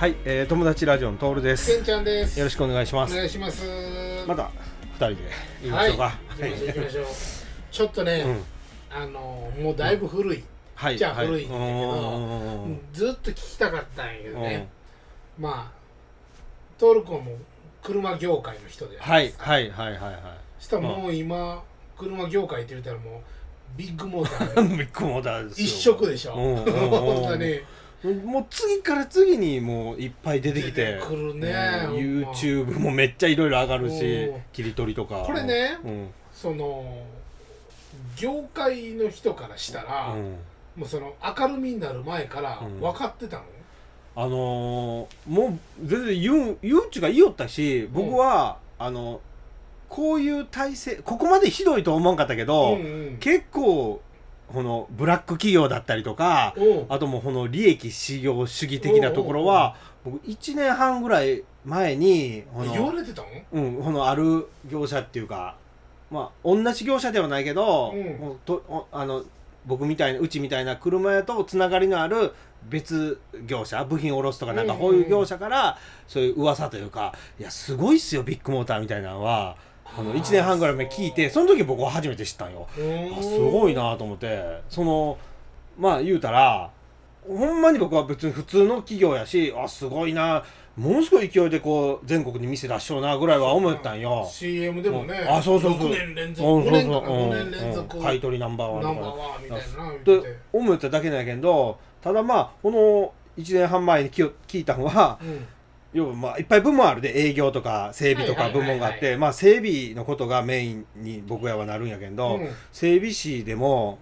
はい、えー、友達ラジオのトールです。けんちゃんです。よろしくお願いしまおす。願いします。また二人で言いまはい。しょうか。行きましょう行きましょう。ちょっとね、うんあのもうだいぶ古い。はい、じゃ古いんだけどうんうんうんうんずっと聞きたかったんやけどうんね。まあトルコも車業界の人で。はい、はい、はい、はい、はい。したらもう今車業界って言ったらもうビッグモーターで ビッグモーターですよ。一色でしょ。うんうんうんうん 本当に。もう次から次にもういっぱい出てきてくるねうん YouTube もめっちゃいろいろ上がるしうん切り取りとか。これねうん。その業界の人からしたら、うん。もうその明るみになる前からうん。分かってたの、あのーもう全然言う言うっちゅうか言いよったし僕は、あのこういう体制ここまでひどいと思わんかったけど、うんうん。結構このブラック企業だったりとかあともうこの利益至上主義的なところは僕1年半ぐらい前にこ言わの,、れてたの？うん、このある業者っていうかまあ同じ業者ではないけど、うん。もうとおあの僕みたいなうちみたいな車屋とつながりのある別業者部品を下ろすとかなんかこういう業者からそういう噂というかいやすごいっすよビッグモーターみたいなのはあの1年半ぐらい前聞いてその時僕は初めて知ったんよ。あすごいなと思って。そのまあ言うたらほんまに僕は別に普通の企業やしあすごいな。ものすごい勢いでこう全国に店出しようなぐらいは思ったんよ。CM でもねあそうそうそう。6年連続うん5年かなそう。そう5年連続。うん買い取りナンバーワンナンバーとかワンみたいなって思っただけなんやけどただまあこの1年半前に聞聞いたのはうん要はまあいっぱい部門あるで営業とか整備とか部門があってまあ整備のことがメインに僕らはなるんやけど、うん。整備士でも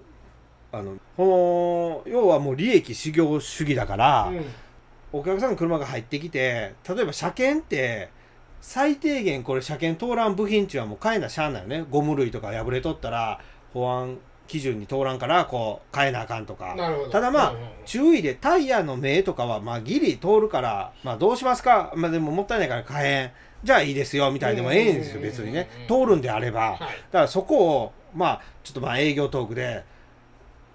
あのこの要はもう利益至上主義だから、うん。お客さんの車が入ってきて例えば車検って最低限これ車検通らん部品っていうのはもう買えなしゃあないよね。ゴム類とか破れとったら保安基準に通らんからこう変えなあかんとか。ただまあ注意でタイヤの目とかはまあギリ通るからまあどうしますか？まあでももったいないから買えん。じゃあいいですよみたいでもええんですよ別にね。通るんであれば。はい。だからそこをまあちょっとまあ営業トークで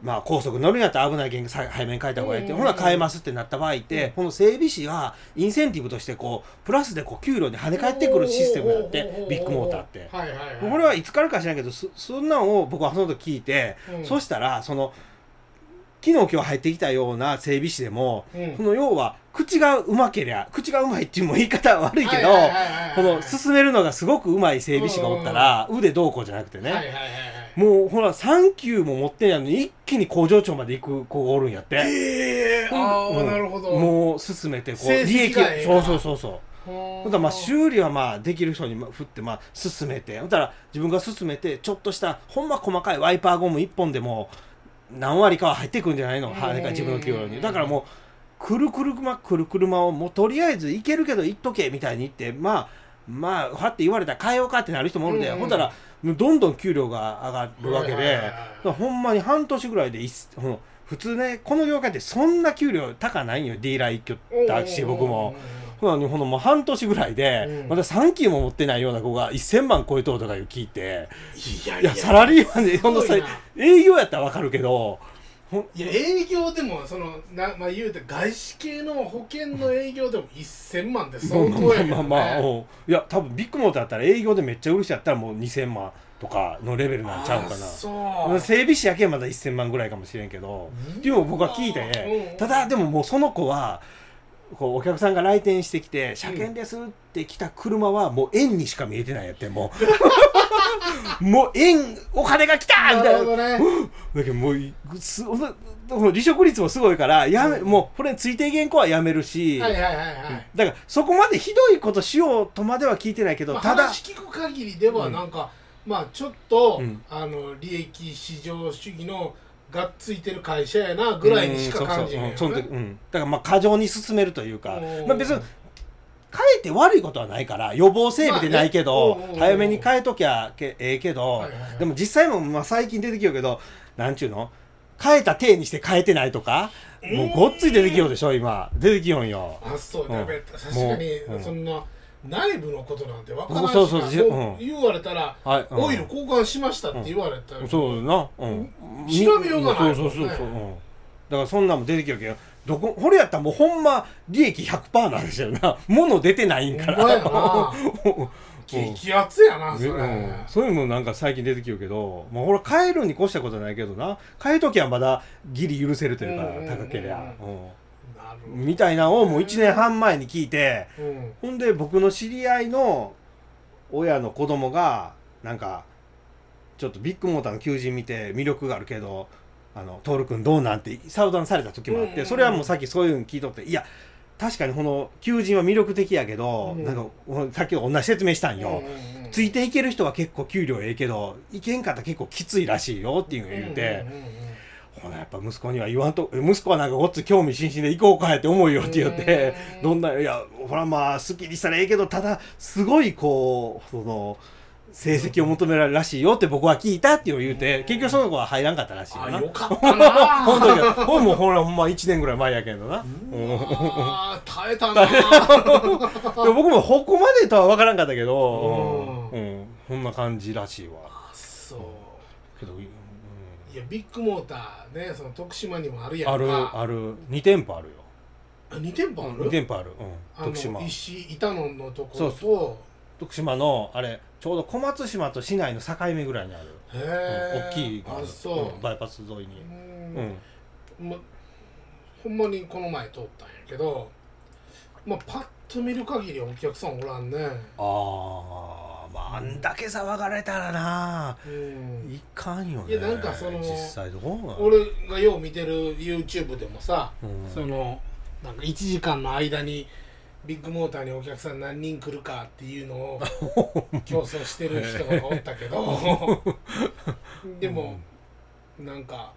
まあ高速乗るんやったら危ない原さ背面変えた方がいいって、うんうん。うんほな変えますってなった場合って、うん。この整備士はインセンティブとしてこうプラスでこう給料に跳ね返ってくるシステムやってビッグモーターって。はいはいはい。これはいつからか知らんけどそそんなんを僕はその時聞いて、うん。そしたらその昨日今日入ってきたような整備士でも、うん。この要は口がうまけりゃ口がうまいっていうも言い方は悪いけど、この進めるのがすごくうまい整備士がおったら、腕どうこうじゃなくてね、もうほら3級も持ってんやのに一気に工場長まで行く子がおるんやって、ええああうん。なるほど。もう進めてこう利益そうそうそうそう。ほほんまあ修理はまあできる人にまあ振ってまあ進めて。ほんだら自分が進めてちょっとしたほんま細かいワイパーゴム1本でも何割かは入ってくるんじゃないの？うん羽が自分の給料に。だからもうくるくるまくる車をもうとりあえずいけるけど行っとけみたいに言ってまあまあはって言われたら変えようかってなる人もおるで、うん。うん。ほんだらどんどん給料が上がるわけで、はいはいはいはい。だからほんまに半年ぐらいで普通ねこの業界ってそんな給料高ないんよ。ディーラー一挙だし僕も。ほなにほんのもう半年ぐらいで、うん。まだ3期も持ってないような子が1000万超えとうとかいう聞いていやいやサラリーマンでほんのさ営業やったらわかるけどいや営業でもそのなまあ言うて外資系の保険の営業でも1000万って相まあ当やけどまあまあまあ、いや多分ビッグモーターだったら営業でめっちゃ売る人やったらもう2000万とかのレベルなんちゃうかあなそう整備士やけんまだ1000万ぐらいかもしれんけどっていうのを僕は聞いてうんただでももうその子はこうお客さんが来店してきて「車検です」って来た車はもう円にしか見えてないやってもう。もう円お金が来たみたいな。なね。だけどもうす離職率もすごいからやめ、うん。もうこれついていけん子はやめるし、はいはいはいはいだからそこまでひどいことしようとまでは聞いてないけど、まあ、ただ話聞く限りではうんなん。か、まあちょっと、うん。あの利益至上主義のがっついてる会社やなぐらいにしか感じへんね時うんだからまあ過剰に進めるというか、うん。まあ、別に変えて悪いことはないから予防整備でないけど、まあね。うん早めに変えときゃけええけど、はいはいはい。でも実際もまあ最近出てきようけどなんちゅうの？変えた体にして変えてないとか、もうごっつい出てきようでしょ今。出てきよんよ。あそううん。確かに、うん。そんな内部のことなんて分からんしな。そうそうじもうん。言われたら、はい。うん。オイル交換しましたって言われたら、そう。だな、うん、調べようがないそうそうそうそう、もんねうん、だからそんなんも出てきようけどどここれやったらもうほんま利益100%なんですよな。物出てないんからな。激アツやなそれ、うん。そういうのもなんか最近出てきるけど、まあ、ほら変えるに越したことないけどな。変えときはまだギリ許せるというか、うん。うんうんうん高けりゃ、なるうん。ほみたいなのをもう1年半前に聞いてど、うん。ほんで僕の知り合いの親の子供がなんかちょっとビッグモーターの求人見て魅力があるけど「あの徹君どうなん?」て相談された時もあってそれはもうさっきそういうの聞いとっていや確かにこの求人は魅力的やけど、うん。なんかさっきと同じ説明したんよ。うんうんうん。ついていける人は結構給料ええけどいけんかったら結構きついらしいよっていうのを言うて、うんうんうんほなやっぱ息子には言わんと息子はなんかごっつ興味津々で行こうかやって思うよって言ってうん。どんないやほらまあ好きにしたらええけどただすごいこうその成績を求められるらしいよって僕は聞いたって言うて結局その子は入らんかったらしいよな。あよかったな。ほんとにほんもほらほんま1年ぐらい前やけどな。うん。あー耐えたな。でも僕もここまでとは分からんかったけど、ううん。ん。そんな感じらしいわ。そう。けど、うんいやビッグモーターねその徳島にもあるやんか。あるある。2店舗あるよ。あ2店舗ある？2店舗ある、うん、徳島。石板野のところそうと徳島のあれちょうど小松島と市内の境目ぐらいにある、へうんえ大きいがあそう。うんバイパス沿いに、ううん。んまほんまにこの前通ったんやけどまあパッと見る限りお客さんおらんね。ああまああんだけ騒がれたらな。うん。いかんよね。いやなんかその実際どう俺がよう見てる YouTube でもさうん。そのなんか1時間の間にビッグモーターにお客さん何人来るかっていうのを 競争してる人がおったけど。でもなんか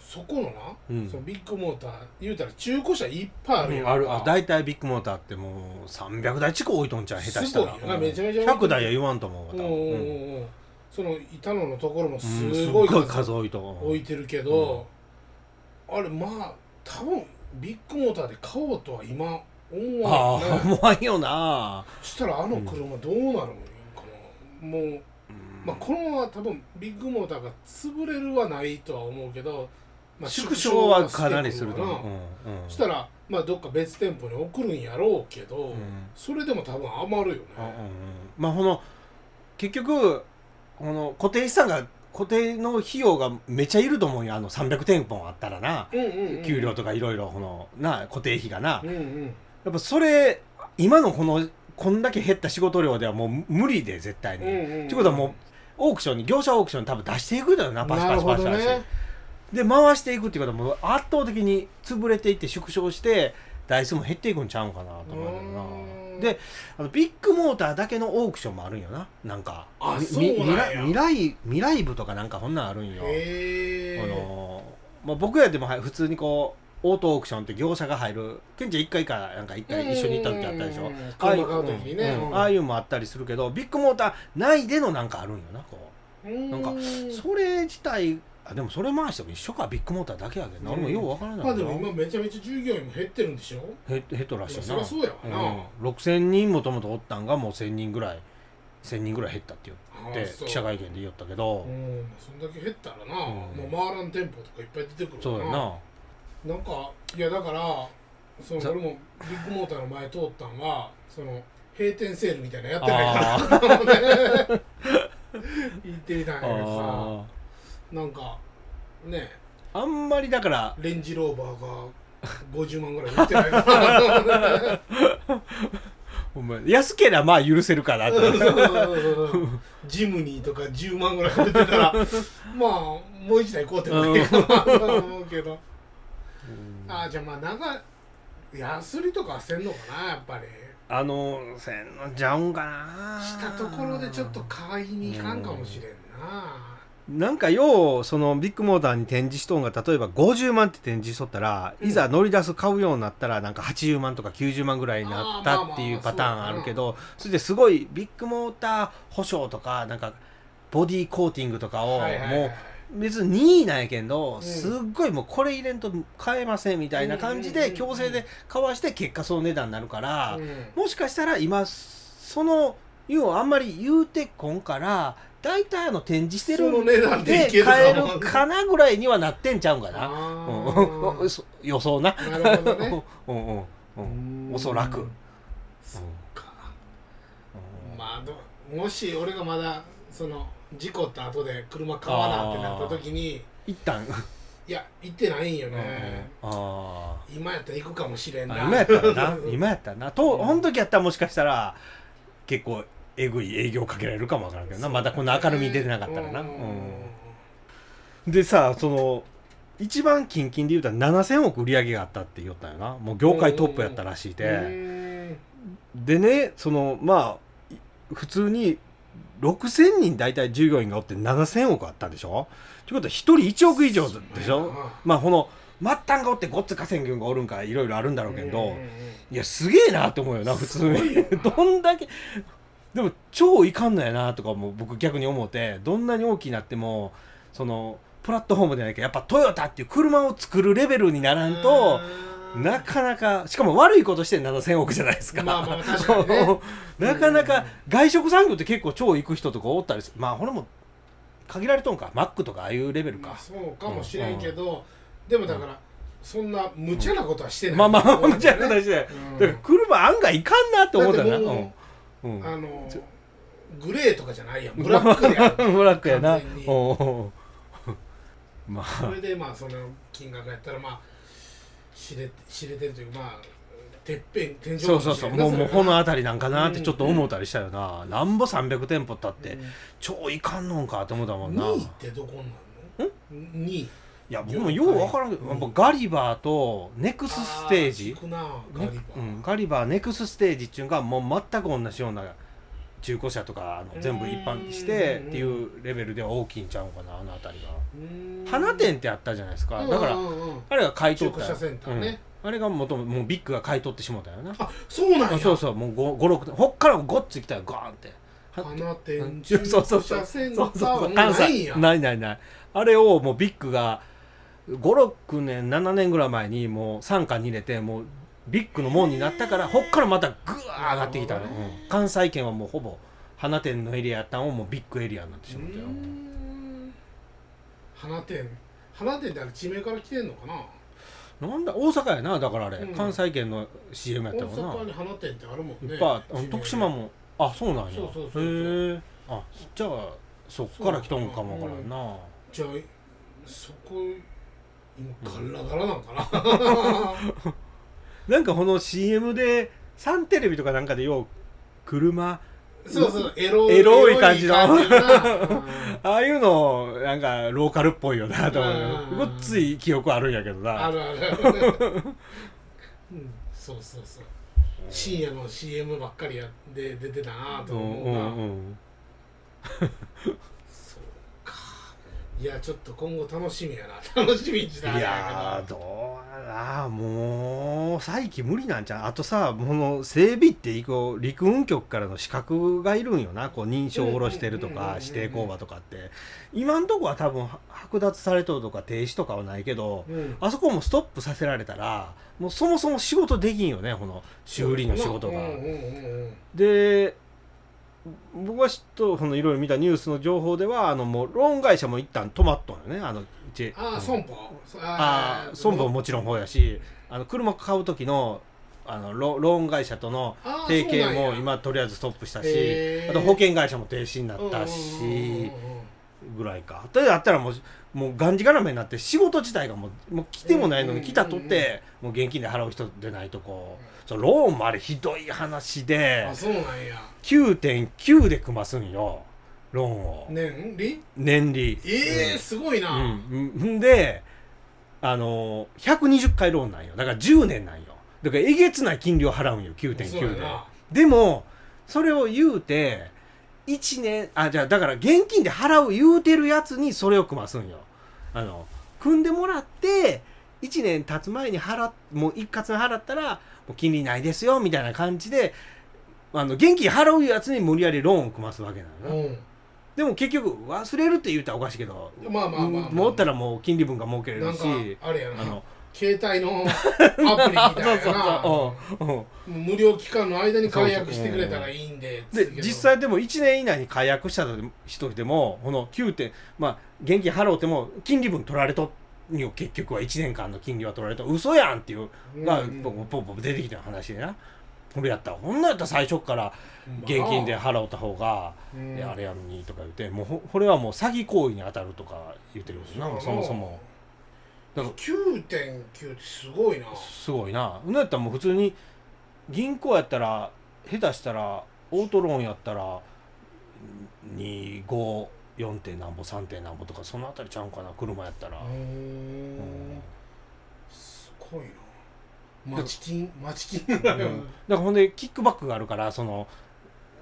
そこのな、うん。そのビッグモーター言うたら中古車いっぱいあるやんか、ある。あ大体ビッグモーターってもう300台近く置いとんちゃう下手したら。すごいよなめちゃめちゃ100台は言わんと思うわ多分。うんうんうんうん。うん。その板野のところもうんすすごい数数置いと置いてるけど、あれまあ多分ビッグモーターで買おうとは今思あわんあ思わんよな。そしたらあの車どうなるのかな、もう、まあ、このまま多分ビッグモーターが潰れるはないとは思うけど、まあ、縮小はかなりすると思う、んうん。そしたら、まあ、どっか別店舗に送るんやろうけど、うん。それでも多分余るよね。あうんうん。まあこの結局この固定資産が固定の費用がめちゃいると思うよ。あの300店舗あったらな、うんうんうん。給料とかいろいろこのな固定費がな、うんうん。やっぱそれ今のこのこんだけ減った仕事量ではもう無理で絶対に。うんうんうん。ってことはもうオークションに業者オークションに多分出していくだよな。パシパシパシパシ、で回していくっていうことはもう圧倒的に潰れていって縮小して台数も減っていくんちゃうんかなと思うけどうなであのビッグモーターだけのオークションもあるんよな。なんかみあ未来未来未来部とかなんかこんなんあるんよ、あのまあ、僕やでもはい普通にこうオートオークションって業者が入るケンちゃん1回かなんか1回一緒に行った時あったでしょ。ああいうう時にねうんうん。ああいうのもあったりするけどビッグモーター内でのなんかあるんよなこう。ななんかそれ自体あでもそれ回しても一緒かビッグモーターだけやけどな俺もようわからないまあでも今めちゃめちゃ従業員も減ってるんでしょ？ヘッヘッドらしいな。そりゃそうやわな。うん、6000人もともとおったんがもう1000人ぐらい1000人ぐらい減ったって言って記者会見で言ったけど、うんそんだけ減ったらな、うん。もう回らん店舗とかいっぱい出てくるそうやな。なんかいやだからそのさ俺もビッグモーターの前通ったんはその閉店セールみたいなのやってないかあら。と思って行ってみたんやけどあさなんかね。ーあんまりだからレンジローバーが50万ぐらい売ってない。からと思ってほんま安けりゃまあ許せるかなと。ジムニーとか10万ぐらい売ってたら まあもう一台買うてもいいかなと思うけど。ああじゃあまあ長いヤスリとかはせんのかなやっぱり。あのせんのちゃうんかな。したところでちょっと買いに行かんかもしれんななんかようそのビッグモーターに展示しとんが例えば50万って展示しとったら、うん。いざ乗り出す買うようになったらなんか80万とか90万ぐらいになったっていうパターンあるけどそれですごいビッグモーター保証とかなんかボディーコーティングとかをもう別に任意なんやけど、ん。すっごいもうこれ入れんと買えませんみたいな感じで強制で買わして結果その値段になるから、うん。もしかしたら今そのいうのをあんまり言うてこんから大体あの展示してそのる値段で買えもるかなぐらいにはなってんちゃうん。かな、予想な。なるほどね。うん。うん。うん。おそらく、うん。そうか。まあどもし俺がまだその事故った後で車買わなってなった時に一旦。いや行ってないん。よね、あ今やったら行くかもしれんな。今やったらな。今やったらな。とほん。時やったらもしかしたら結構えぐい営業かけられるかもわからんけどな。まだこの明るみに出てなかったらな、うん。うん。でさその一番近々で言うたら7000億売り上げがあったって言ったよな。もう業界トップやったらしいて、うん。でねそのまあい普通に6000人大体従業員がおって7000億あったでしょ。ということは1人1億以上でしょ。まあこの末端がおってごっつ稼ぐんがおるんかいろいろあるんだろうけど、いやすげえなって思うよな普通に。どんだけでも超いかんのやなとかも僕逆に思ってどんなに大きくなってもそのプラットフォームでないけどやっぱトヨタっていう車を作るレベルにならんとうん。なかなかしかも悪いことして7000億じゃないですか、まあまあ確かにね。なかなか外食産業って結構超行く人とかおったりする。まあこれも限られとんか。マックとかああいうレベルか。まあそうかもしれんけど、でもだからそんな無茶なことはしてない、まあまあむちゃくちゃしてうん。だから車案外いかんなって思ったな。うんうん。あのグレーとかじゃないやん。ブラックであるブラックやな。完全に。おうおう。まあ。それでまあその金額やったらまあ知れ知れてるというかまあてっぺん天井そうそうそう。もうもうこのあ辺りなんかなってちょっと思ったりしたよな、なんぼ300店舗ったって、うん。超いかんのんかと思ったもんな。2位ってどこになるの？2位いや僕もよう分からんけど、うん。やっぱガリバーとネクスステージ。ガリうん、ガリバーネクスステージっていうのがもう全く同じような中古車とかあの全部一般してうんっていうレベルでは大きいんちゃうかなあの辺りが。花店ってあったじゃないですか。だからあれが買い取った。中古車センターね。うん。あれがもともうビッグが買い取ってしもたよな。あそうなんや。あそうそうもう56年ほっからごっついきたよガーンって。は花店うん中そうそう。古そう車センターそうそうそうはないんや。ないないない。あれをもうビッグが56年7年ぐらい前にもう傘下に入れてもうビッグの門になったからほっからまたグワー上がってきたね。うん。関西圏はもうほぼ花店のエリアやったのをもうビッグエリアになってしまったよ。花店。花店ってあれ地名から来てんのかな？なんだ大阪やなだからあれ、うん。関西圏の CM や大ったもんな。阪に花店ってあるもんねいっぱい徳島もあそうなんや。そうそうそうへえあじゃあそっから来とんかもわからんな、じゃあそこ今ガラガラなんかな。なんかこの CM でサンテレビとかなんかでよう車そうそうエロエロい感じの。ああいうのなんかローカルっぽいよなと思う。ん。うごっつい記憶あるんやけどな。あるある。あるうん。そうそうそう。深夜の CM ばっかりやで出てたなとうんう思うな、んうんそうかいやちょっと今後楽しみやな。楽しみにしたいやーどうやなもう再起無理なんちゃう？あとさこの整備ってこう陸運局からの資格がいるんよな。こう認証を下ろしてるとか指定工場とかって。今んとこは多分は剥奪されとるとか停止とかはないけどうん。あそこもストップさせられたらもうそもそも仕事できんよねこの修理の仕事が。で僕が知っといろいろ見たニュースの情報ではあのもうローン会社も一旦止まっとんよね。あのうちああ損保。ああ損保ももちろん方やしあの車買う時のあのロローン会社との提携も今とりあえずストップしたしあと保険会社も停止になったしぐらいか。であったらもうもうがんじがらめになって仕事自体がもうもう来てもないのに来たとってもう現金で払う人でないとこそのローンもあれひどい話であそうなんや。9.9で組ますんよ。ローンを。年利？年利。ええすごいな、うん。であの120回ローンなんよ。だから10年なんよ。だからえげつない金利を払うんよそう9.9ででもそれを言うて1年あじゃあだから現金で払う言うてるやつにそれを組ますんよ。あの組んでもらって1年経つ前に払っもう一括に払ったらもう金利ないですよみたいな感じであの現金払うやつに無理やりローンを組ますわけなのよ、うん。でも結局忘れるって言ったらおかしいけどまあまあまあまあ。持ったらもう金利分が儲けれるしあれやな。あの携帯の アプリみたいな。無料期間の間に解約してくれたらいいんでで実際でも1年以内に解約した人でもこの9点まあ現金払うても金利分取られとんよ結局は1年間の金利は取られと嘘やんっていうのがうん。うんポンポ出てきた話でな。これやったらこんなんやったら最初っから現金で払うた方がうん。いやあれやのにとか言ってもうほこれはもう詐欺行為に当たるとか言ってるんですなそもそもだか。ら9.9ってすごいな。すごいな。なんやったらもう普通に銀行やったら下手したらオートローンやったら254点なんぼ3点なんぼとかそのあたりちゃうんかな車やったら、うー。んすごいな。町金町金。うん。だからほんでキックバックがあるからその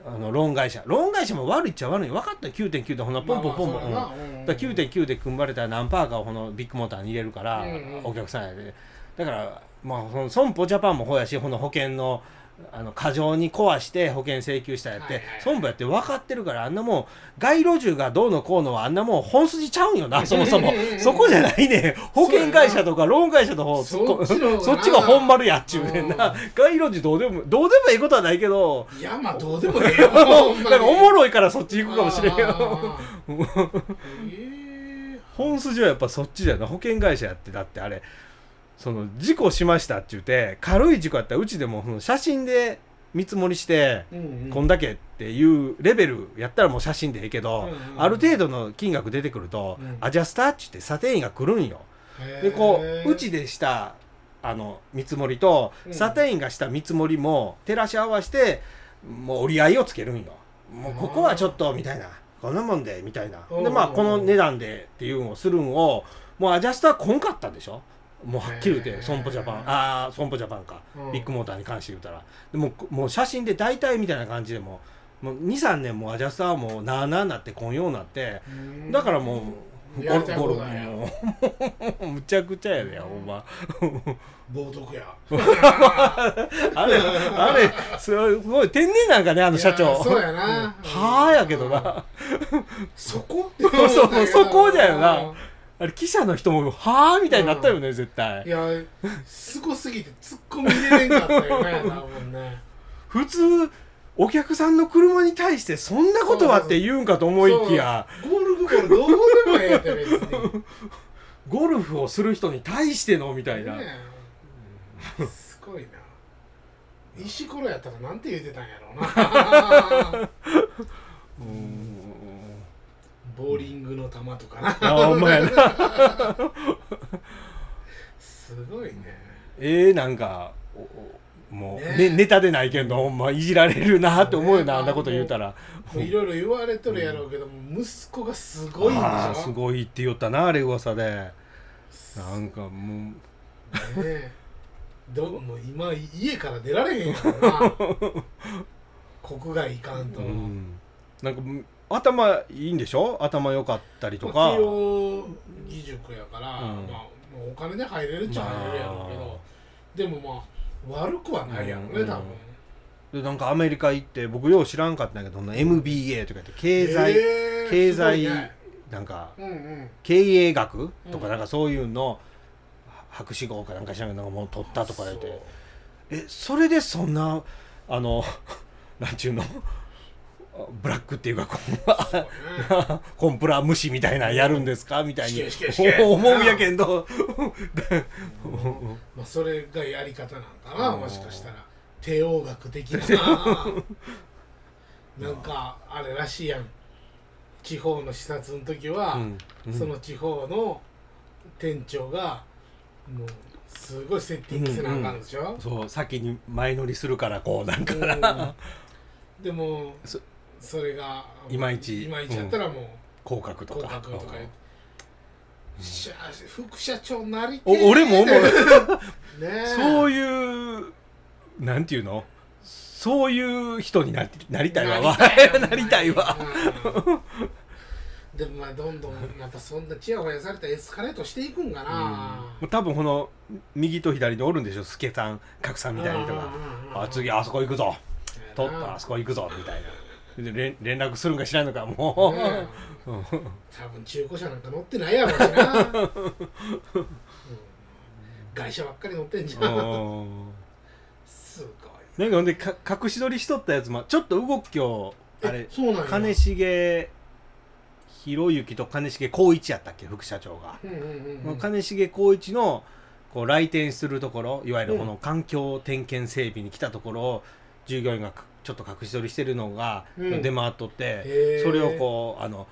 あのローン会社ローン会社も悪いっちゃ悪い分かったよ。9.9でほんなポンポンポンポン、うん。だかだら9.9で組まれたら何パーかをこのビッグモーターに入れるから、うんうん。お客さんやで。だからまあその損保ジャパンもほうやしこの保険のあの過剰に壊して保険請求したやって、損保やって分かってるからあんなもん街路樹がどうのこうのはあんなもん本筋ちゃうんよな そもそも。そこじゃないね。保険会社とかローン会社の方そっ そっちが本丸やっちゅうねんな。うん。街路樹どうでもどうでもいいことはないけど。いやまあどうでもええよおもろいからそっち行くかもしれんけどあー。え 本筋はやっぱそっちだよな保険会社やってだってあれその事故しましたって言って軽い事故やったらうちでもその写真で見積もりして、ーうんうん。こんだけっていうレベルやったらもう写真でええけど、うんうんある程度の金額出てくると、うん。アジャスターって言って査定員が来るんよ。でこううちでしたあの見積もりと、うん。査定員がした見積もりも照らし合わせてもう折り合いをつけるんよ。もうここはちょっとみたいなこんなもんでみたいな。うん。でまあこの値段でっていうのをするんをもうアジャスターこんかったでしょもうはっきり言って損保ジャパン。ああ損保ジャパンか、うん。ビッグモーターに関して言うたら。でももう写真で大体みたいな感じでもうもう23年もうアジャスターはもうなあなあなってこんようになってうん。だからもうゴルフ放題や。もう むちゃくちゃやでほんま。冒涜や。あれあれすごい天然なんかねあの社長。そうやな。はあやけどな。そこってそこだよな。うんあれ記者の人もはあみたいになったよね絶対。いやすごすぎて突っ込み入れれんかったよね多分ね。普通お客さんの車に対してそんなことはって言うんかと思いきや。ゴルフボールどうでもええって別に。ゴルフをする人に対してのみたいな、ねえ。すごいな。石ころやったらなんて言うてたんやろうな。う んボーリングの球とかな。あほんまやな。すごいね。えー、なんかおおもう、ね。ね、ネタでないけどほんまいじられるなって思うよな、ね。あんなこと言うたら。いろいろ言われとるやろうけども息子がすごいんでしょすごいって言ったなあれ噂で。なんかもねえ。どもう今家から出られへんやろな。国外行かんと、う、うん、なんかうん頭いいんでしょ？頭良かったりとか、まあ慶応義塾やから、うん。まあ、お金で入れるっちゃ入れるやろうけど、でもまあ悪くはないやろね、うん。多分。でなんかアメリカ行って僕よう知らんかったんやけど MBA とか言って経済、へえ経済なんかうんうん。経営学とかうん。なんかそういうの博士号かなんか知らんけどなんかもう取ったとか言って。えそれでそんなあの なんちゅうの？ブラックっていうかこそうね。うコンプラ無視みたいなのやるんですか？みたいに思うんやけど。まあそれがやり方なんかな、うん。もしかしたら。帝王学的な。なんかあれらしいやん。地方の視察の時は、うん。うん。その地方の店長がもうすごいセッティングせなあかんでしょ、そう先に前乗りするからこうなんかうん。なでもそそれがいまいちいまいちやったらもう降格と合か格とか。副社長なりてお俺も思う。そういうなんていうの？そういう人になりなりたいわ。わ なりたいわ。うん。でもまあどんどんやっぱそんなチヤホヤされたらエスカレートしていくんかな、うん。多分この右と左でおるんでしょ？助さん格さんみたいな人があ次あそこ行くぞ。取ったあそこ行くぞみたいな。で連連絡するんか知らんのかもう、ねうん。多分中古車なんか乗ってないやろうしな、うん。外車ばっかり乗ってんじゃん。うん。すごいな。んかほんでか隠し撮りしとったやつもちょっと動きをあれえそうなんや。金重博之と金重光一やったっけ副社長が、うんうんうんうん。金重光一のこう来店するところいわゆるこの環境点検整備に来たところを従業員がかちょっと隠し撮りしてるのがうん。出回っとって、それをこうあの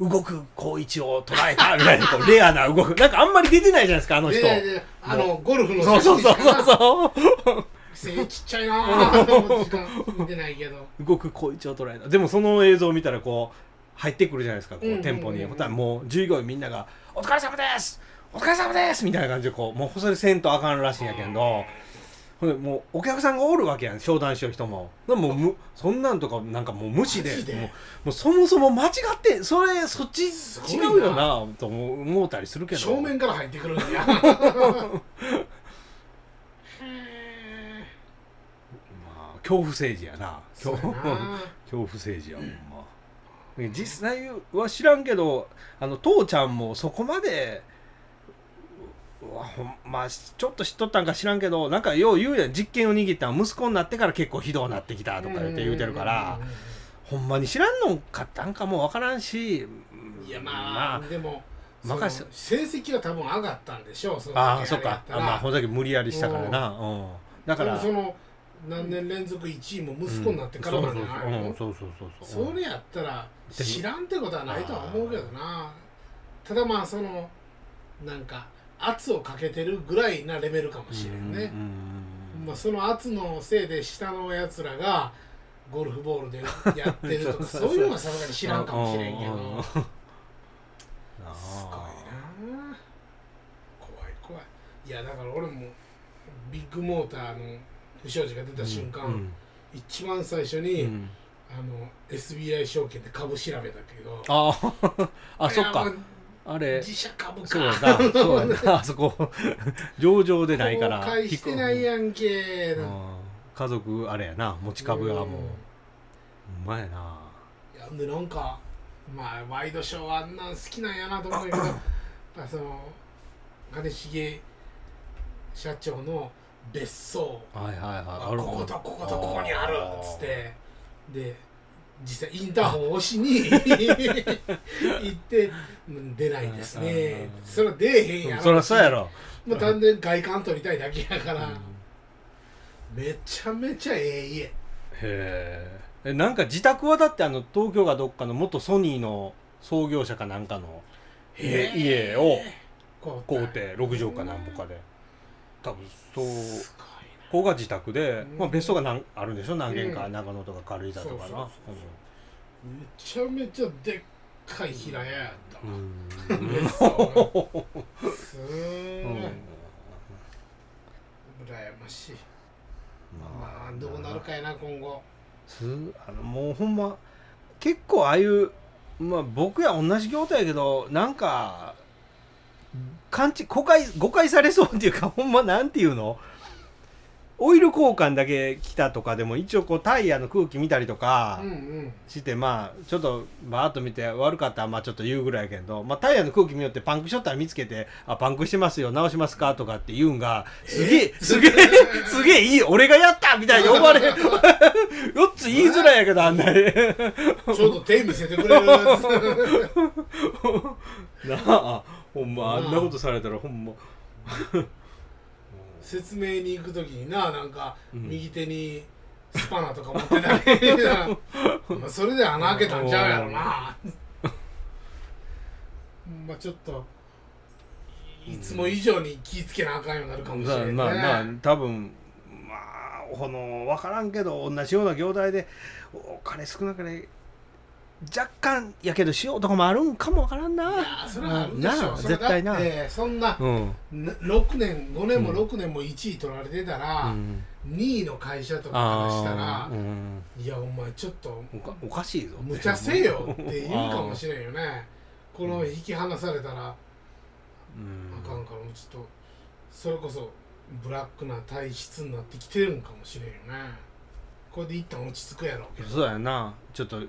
動く光一を捉えたみたいなこう レアな動く。なんかあんまり出てないじゃないですかあの人。あのゴルフのそうそうそう。そうそう背ちっちゃいな見てないけど。動く小一を捉えた。でもその映像を見たらこう入ってくるじゃないですかこう店舗に、ほんたらもう従業員みんなが「お疲れ様です！お疲れ様です!」みたいな感じでこうもうそれせんとあかんらしいんやけどほんでもうお客さんがおるわけやん商談しよう人も。でもむそんなんとかなんかもう無視でもうそもそも間違ってそれそっち違な。うよなと思う思ったりするけど。正面から入ってくるんや。まあ恐怖政治やな。恐や怖な。恐怖政治やほんま。実際は知らんけどあの父ちゃんもそこまでまあちょっと知っとったんか知らんけどなんかよう言うやん実権を握ったん息子になってから結構ひどうなってきたとか言って言うてるからほんまに知らんのかったんかもわからんしいやまあ、でも任せ成績は多分上がったんでしょうああそっか。あまあほんだけ無理やりしたからな。うん。だからその何年連続1位も息子になってからなんじゃないの、うん。そうそうそうそうそう。それやったら知らんってことはないとは思うけどな。ただまあそのなんか圧をかけてるぐらいなレベルかもしれんね、うんまあ、その圧のせいで下のやつらがゴルフボールでやってるとか そういうのはさすがに知らんかもしれんけど。うん。うんうんすごいな。怖い怖い。いやだから俺もビッグモーターの不祥事が出た瞬間、うん一番最初に、うん。あの SBI 証券で株調べたけど。あー。あそっかあれ。自社株か。そうやな。そうやな。あそこ。上場でないから。公開してないやんけ。うん。家族あれやな。持ち株はもう。うまいな。いやでなんかまあワイドショーはあんなん好きなんやなと思うけど あその金重社長の別荘。はいはいはい。ああるこことこことここにあるっつって。で実際インターホンを押しに 行ってうん出ないですね。うん。それは出えへんやろ。そりゃそうやろ。まあ単純に外観撮りたいだけやから、めちゃめちゃええ家。へえ。えなんか自宅はだってあの東京がどっかの元ソニーの創業者かなんかの家家をこう買うて6畳かなんぼかで。多分そう。すここが自宅で、うん。まあ、別荘が何あるんでしょ？何軒か、うん。長野とか軽井沢とかなめちゃめちゃでっかい平屋やった。わ、うん。別荘。がすうんー。ごい、うん羨ましい。まあどうなるかやな今後。すあのもうほんま結構ああいうまあ僕や同じ業態やけどなんか勘違い誤解誤解されそうっていうかほんまなんていうの？オイル交換だけ来たとかでも一応こうタイヤの空気見たりとかうんうん。して、まあちょっとバーッと見て悪かったらまあちょっと言うぐらいやけど、まあ、タイヤの空気見よってパンクしとったら見つけて「あパンクしてますよ直しますか?」とかって言うんがすげえすげえすげえ。いい俺がやったみたいに呼ばれよっ つ言いづらいやけどあんなに。ちょっと手見せてくれるな あほんまあんなことされたらほんま説明に行く時にななんかうん。右手にスパナとか持ってたり。まあそれで穴開けたんちゃうやろな。まあちょっといつも以上に気ぃつけなあかんようになるかもしれんね、まあまあ多分まあこの分からんけど同じような業態でお金少なくね若干やけどしようとかもあるんかも分からんな。いやそれはあるでしな絶対なだってそんなうん。な6年5年もうん。6年も1位取られてたら、うん。2位の会社とかからしたらあー、うん。いやお前ちょっとおかおかしいぞ。無茶せよって言うかもしれんよね。この引き離されたらあうん。かんからもうちょっとそれこそブラックな体質になってきてるんかもしれんよね。これで一旦落ち着くやろうけど。そうやな。ちょっと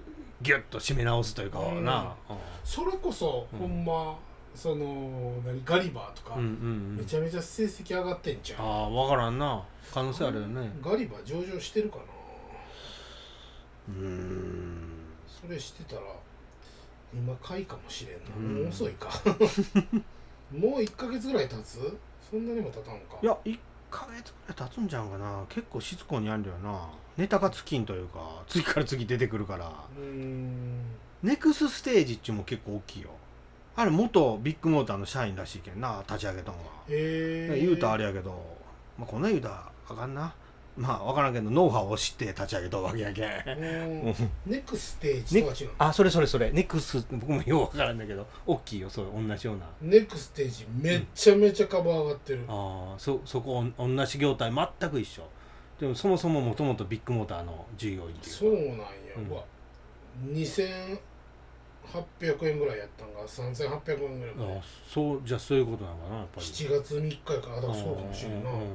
ギュッと締め直すというかな、うん。それこそ、うん。ほんまその何ガリバーとか、めちゃめちゃ成績上がってんじゃん。ああ分からんな。可能性あるよね。ガリバー上場してるかな。うーん。それしてたら今買いかもしれんな、うん。もう遅いか。もう1か月ぐらい経つ？そんなにも経たんか。いや1ヶ月ぐらい経つんじゃんかな。結構しつこにあるよな。ネタが尽きんというか次から次出てくるから。ネクスステージっちゅうも結構大きいよ。あれ元ビッグモーターの社員らしいけんな立ち上げたんは、へえ言うたらあれやけど、まあ、こんなん言うたらあかんなまあ分からんけどノウハウを知って立ち上げたわけやけん。うん。ネクステージとは違うの？あそれそれそれ。ネクス僕もよう分からんだけど大きいよそう同じような。ネクステージめっちゃめちゃ株上がってる、ああそそこ同じ業態全く一緒。でもそもそももともとビッグモーターの従業員っていうか。そうなんや、うん。うわ2800円ぐらいやったんが3800円ぐらいあそうじゃあそういうことなのかなやっぱり。7月3日やからだからそうかもしれんな、うんうん。うん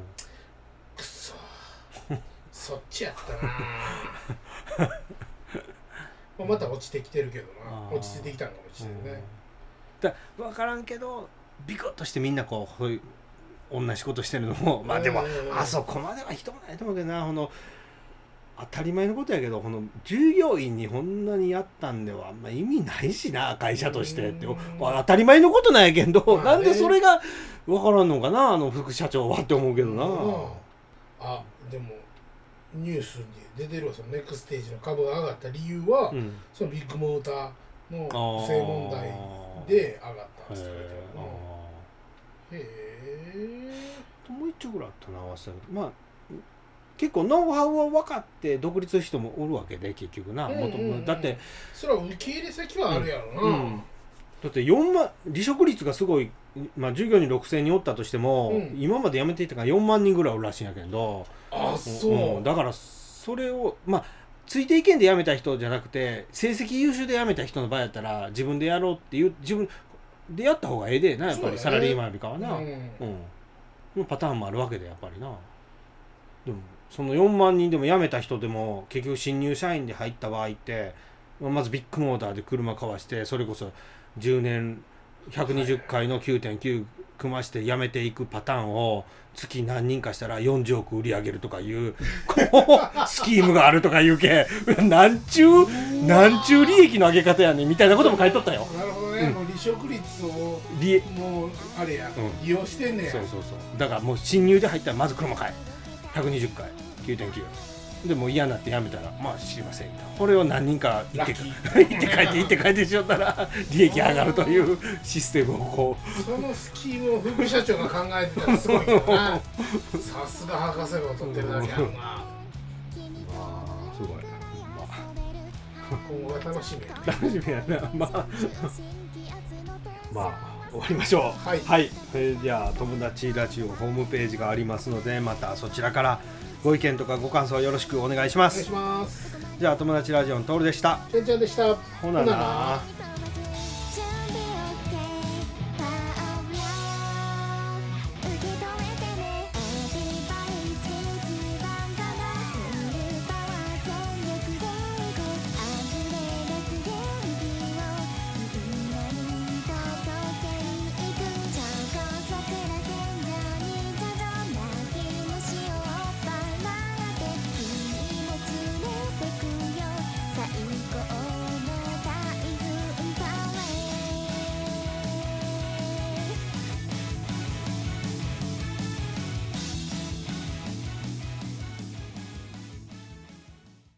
くそそっちやったな。まあまた落ちてきてるけどな。落ちてきたんかもしれんね、だ分からんけどビコッとしてみんなこう同じことしてるのもまあでもうん。あそこまでは人もないと思うけどな。この当たり前のことやけどこの従業員にこんなにやったんではあんま意味ないしな会社としてって。うん。当たり前のことなんやけど、まなんでそれが分からんのかなあの副社長はって思うけどな、うん。あでもニュースに出てるわそのネクステージの株が上がった理由は、うん。そのビッグモーターの不正問題で上がったんへですけどえへえもう一丁ぐらいあったな合わせまあ結構ノウハウを分かって独立する人もおるわけで結局な、うんうんうん。もともだってそれは受け入れ先はあるやろな、うんだって4万離職率がすごい、まあ、従業員6000人おったとしても、うん。今まで辞めていたから4万人ぐらいおるらしいんやけど。あそう、ん。だからそれをまあついていけんで辞めた人じゃなくて成績優秀で辞めた人の場合やったら自分でやろうっていう自分でやった方がええでなやっぱりサラリーマンよりかはな、うん。うん、のパターンもあるわけでやっぱりな。でもその4万人でも辞めた人でも結局新入社員で入った場合ってまずビッグモーターで車買わしてそれこそ10年120回の9.9組まして辞めていくパターンを月何人かしたら40億売り上げるとかいうこう スキームがあるとかいうけなんちゅうなんちゅう利益の上げ方やねんみたいなことも書いとったよ。なるほどね、もう離職率をもうあれや、うん。利用してんねや。そうそうそう。だからもう新入で入ったらまず車買え。120回9.9でもう嫌になってやめたらまあ知りませんみたいなこれを何人か行って行 って帰って行って帰ってしよったら利益上がるというシステムをこそのスキームを副社長が考えてたらすごいけどな。さすが博士号取ってるだけあるな。うまあすごいまあ。今後が楽しみやね楽しみやな。まあまあ終わりましょう。はい。えーじゃあ友達ラジオホームページがありますのでまたそちらからご意見とかご感想よろしくお願いします。お願いします。じゃあ友達ラジオのトールでした。けんちゃんでした。ほなな